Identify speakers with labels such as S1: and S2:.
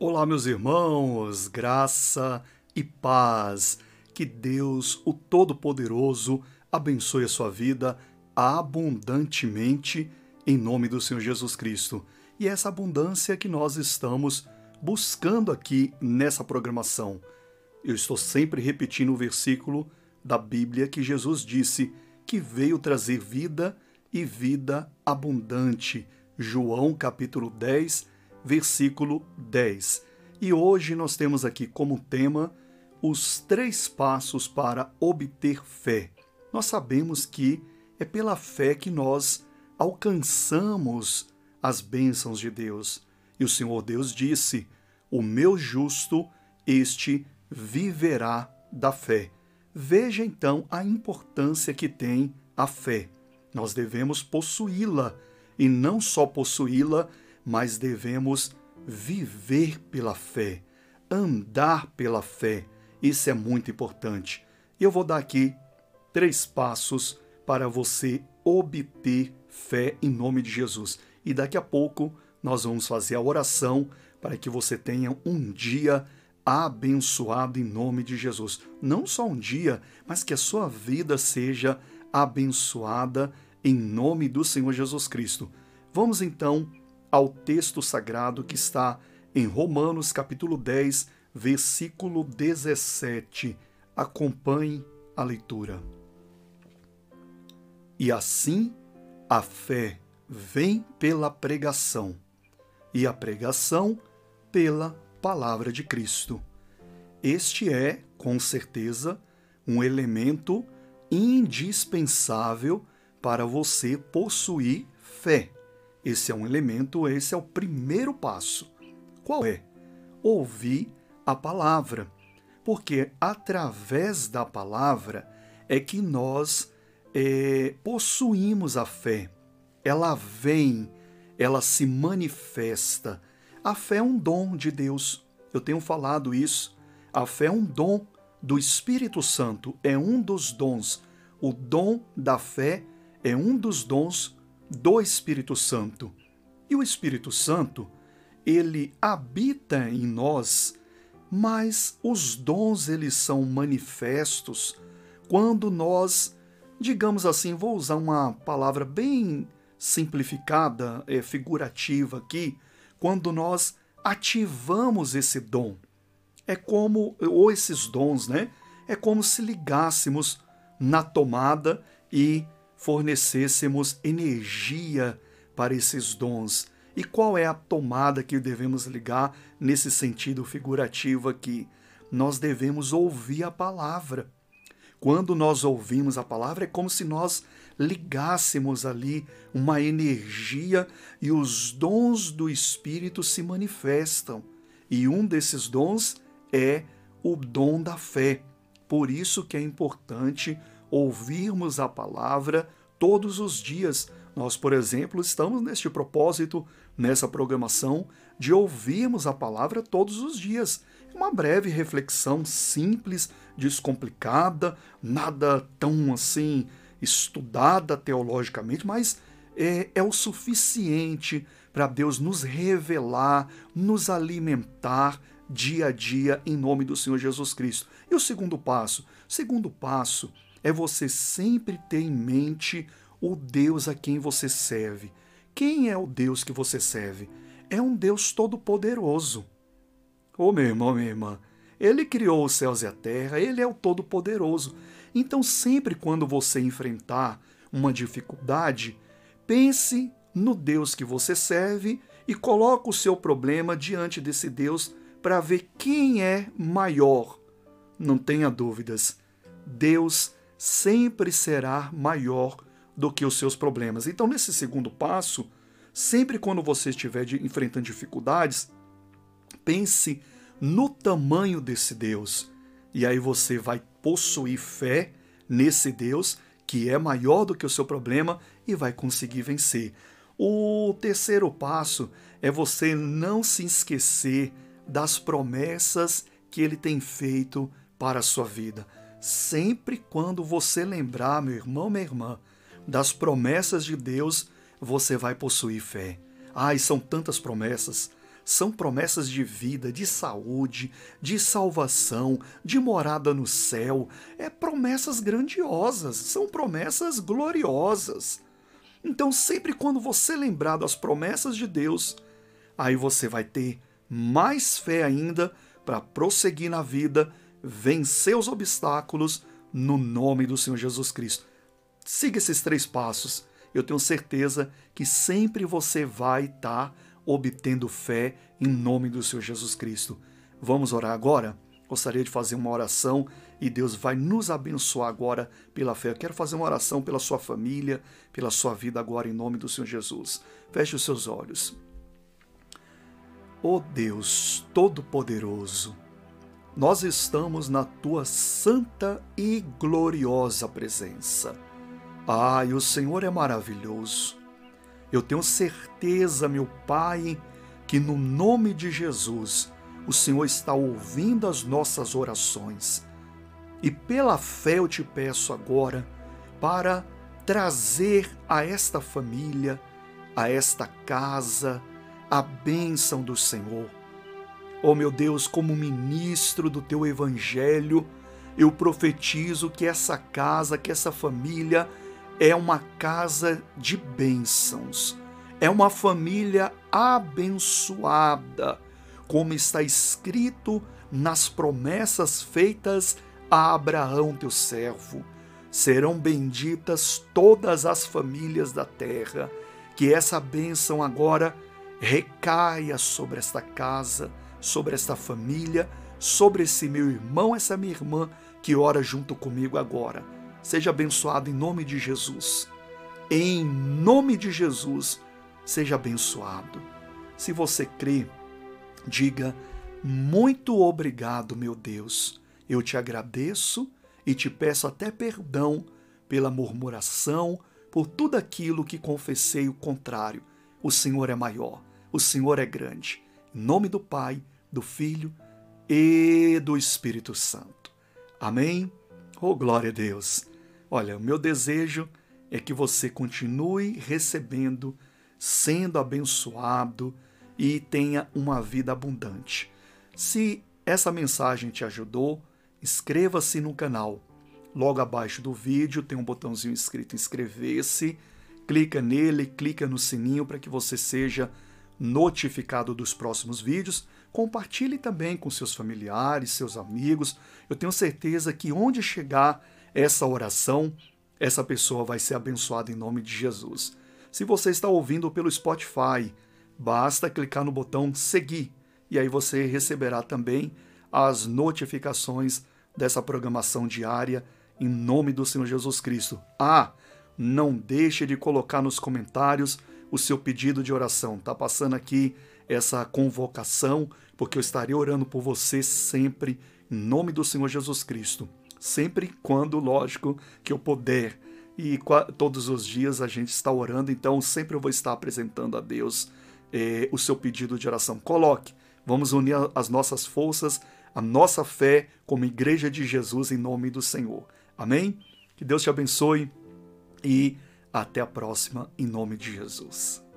S1: Olá, meus irmãos, graça e paz. Que Deus, o Todo-Poderoso, abençoe a sua vida abundantemente em nome do Senhor Jesus Cristo. E é essa abundância que nós estamos buscando aqui nessa programação. Eu estou sempre repetindo o versículo da Bíblia que Jesus disse que veio trazer vida e vida abundante. João capítulo 10, versículo 10. E hoje nós temos aqui como tema os três passos para obter fé. Nós sabemos que é pela fé que nós alcançamos as bênçãos de Deus. E o Senhor Deus disse: O meu justo, este viverá da fé. Veja então a importância que tem a fé. Nós devemos possuí-la, e não só possuí-la, mas devemos viver pela fé, andar pela fé. Isso é muito importante. Eu vou dar aqui três passos para você obter fé em nome de Jesus. E daqui a pouco nós vamos fazer a oração para que você tenha um dia abençoado em nome de Jesus. Não só um dia, mas que a sua vida seja abençoada em nome do Senhor Jesus Cristo. Vamos então ao texto sagrado que está em Romanos capítulo 10, versículo 17. Acompanhe a leitura. E assim a fé vem pela pregação, e a pregação pela palavra de Cristo. Este é, com certeza, um elemento indispensável para você possuir fé. Esse é um elemento, esse é o primeiro passo. Qual é? Ouvir a palavra. Porque através da palavra é que nós é, possuímos a fé. Ela vem, ela se manifesta. A fé é um dom de Deus. Eu tenho falado isso. A fé é um dom do Espírito Santo, é um dos dons. O dom da fé é um dos dons do Espírito Santo. E o Espírito Santo, ele habita em nós, mas os dons eles são manifestos quando nós, digamos assim, vou usar uma palavra bem simplificada, é, figurativa aqui, quando nós ativamos esse dom. É como, ou esses dons, né? É como se ligássemos na tomada e fornecêssemos energia para esses dons. E qual é a tomada que devemos ligar nesse sentido figurativo aqui? Nós devemos ouvir a palavra. Quando nós ouvimos a palavra, é como se nós ligássemos ali uma energia e os dons do Espírito se manifestam. E um desses dons é o dom da fé. Por isso que é importante ouvirmos a palavra todos os dias. Nós, por exemplo, estamos neste propósito, nessa programação, de ouvirmos a palavra todos os dias. Uma breve reflexão simples, descomplicada, nada tão assim estudada teologicamente, mas é, é o suficiente para Deus nos revelar, nos alimentar dia a dia em nome do Senhor Jesus Cristo. E o segundo passo? Segundo passo é você sempre ter em mente o Deus a quem você serve. Quem é o Deus que você serve? É um Deus todo-poderoso. Ô oh, meu irmão, minha irmã, ele criou os céus e a terra, ele é o todo-poderoso. Então, sempre quando você enfrentar uma dificuldade, pense no Deus que você serve e coloque o seu problema diante desse Deus para ver quem é maior. Não tenha dúvidas. Deus sempre será maior do que os seus problemas. Então, nesse segundo passo, sempre quando você estiver enfrentando dificuldades, pense no tamanho desse Deus. E aí você vai possuir fé nesse Deus que é maior do que o seu problema e vai conseguir vencer. O terceiro passo é você não se esquecer das promessas que ele tem feito para a sua vida. Sempre quando você lembrar, meu irmão, minha irmã, das promessas de Deus, você vai possuir fé. Ai, são tantas promessas, são promessas de vida, de saúde, de salvação, de morada no céu. É promessas grandiosas, são promessas gloriosas. Então, sempre quando você lembrar das promessas de Deus, aí você vai ter mais fé ainda para prosseguir na vida, vencer os obstáculos no nome do Senhor Jesus Cristo. Siga esses três passos. Eu tenho certeza que sempre você vai estar tá obtendo fé em nome do Senhor Jesus Cristo. Vamos orar agora? Gostaria de fazer uma oração e Deus vai nos abençoar agora pela fé. Eu quero fazer uma oração pela sua família, pela sua vida agora em nome do Senhor Jesus. Feche os seus olhos. Oh Deus Todo-Poderoso, nós estamos na tua santa e gloriosa presença. Ai, o Senhor é maravilhoso. Eu tenho certeza, meu Pai, que no nome de Jesus o Senhor está ouvindo as nossas orações. E pela fé eu te peço agora para trazer a esta família, a esta casa, a bênção do Senhor. Oh meu Deus, como ministro do teu evangelho, eu profetizo que essa casa, que essa família é uma casa de bênçãos, é uma família abençoada, como está escrito nas promessas feitas a Abraão, teu servo. Serão benditas todas as famílias da terra, que essa bênção agora recaia sobre esta casa, sobre esta família, sobre esse meu irmão, essa minha irmã que ora junto comigo agora Seja abençoado em nome de Jesus. Em nome de Jesus, seja abençoado. Se você crê, diga: Muito obrigado, meu Deus. Eu te agradeço e te peço até perdão pela murmuração, por tudo aquilo que confessei o contrário. O Senhor é maior, o Senhor é grande. Em nome do Pai, do Filho e do Espírito Santo. Amém? Oh, glória a Deus! Olha, o meu desejo é que você continue recebendo, sendo abençoado e tenha uma vida abundante. Se essa mensagem te ajudou, inscreva-se no canal. Logo abaixo do vídeo tem um botãozinho escrito inscrever-se. Clica nele, clica no sininho para que você seja notificado dos próximos vídeos. Compartilhe também com seus familiares, seus amigos. Eu tenho certeza que onde chegar essa oração, essa pessoa vai ser abençoada em nome de Jesus. Se você está ouvindo pelo Spotify, basta clicar no botão seguir e aí você receberá também as notificações dessa programação diária em nome do Senhor Jesus Cristo. Ah, não deixe de colocar nos comentários o seu pedido de oração. Tá passando aqui essa convocação, porque eu estarei orando por você sempre em nome do Senhor Jesus Cristo sempre quando, lógico, que eu puder. E todos os dias a gente está orando, então sempre eu vou estar apresentando a Deus eh, o seu pedido de oração. Coloque, vamos unir as nossas forças, a nossa fé como Igreja de Jesus em nome do Senhor. Amém? Que Deus te abençoe e até a próxima em nome de Jesus.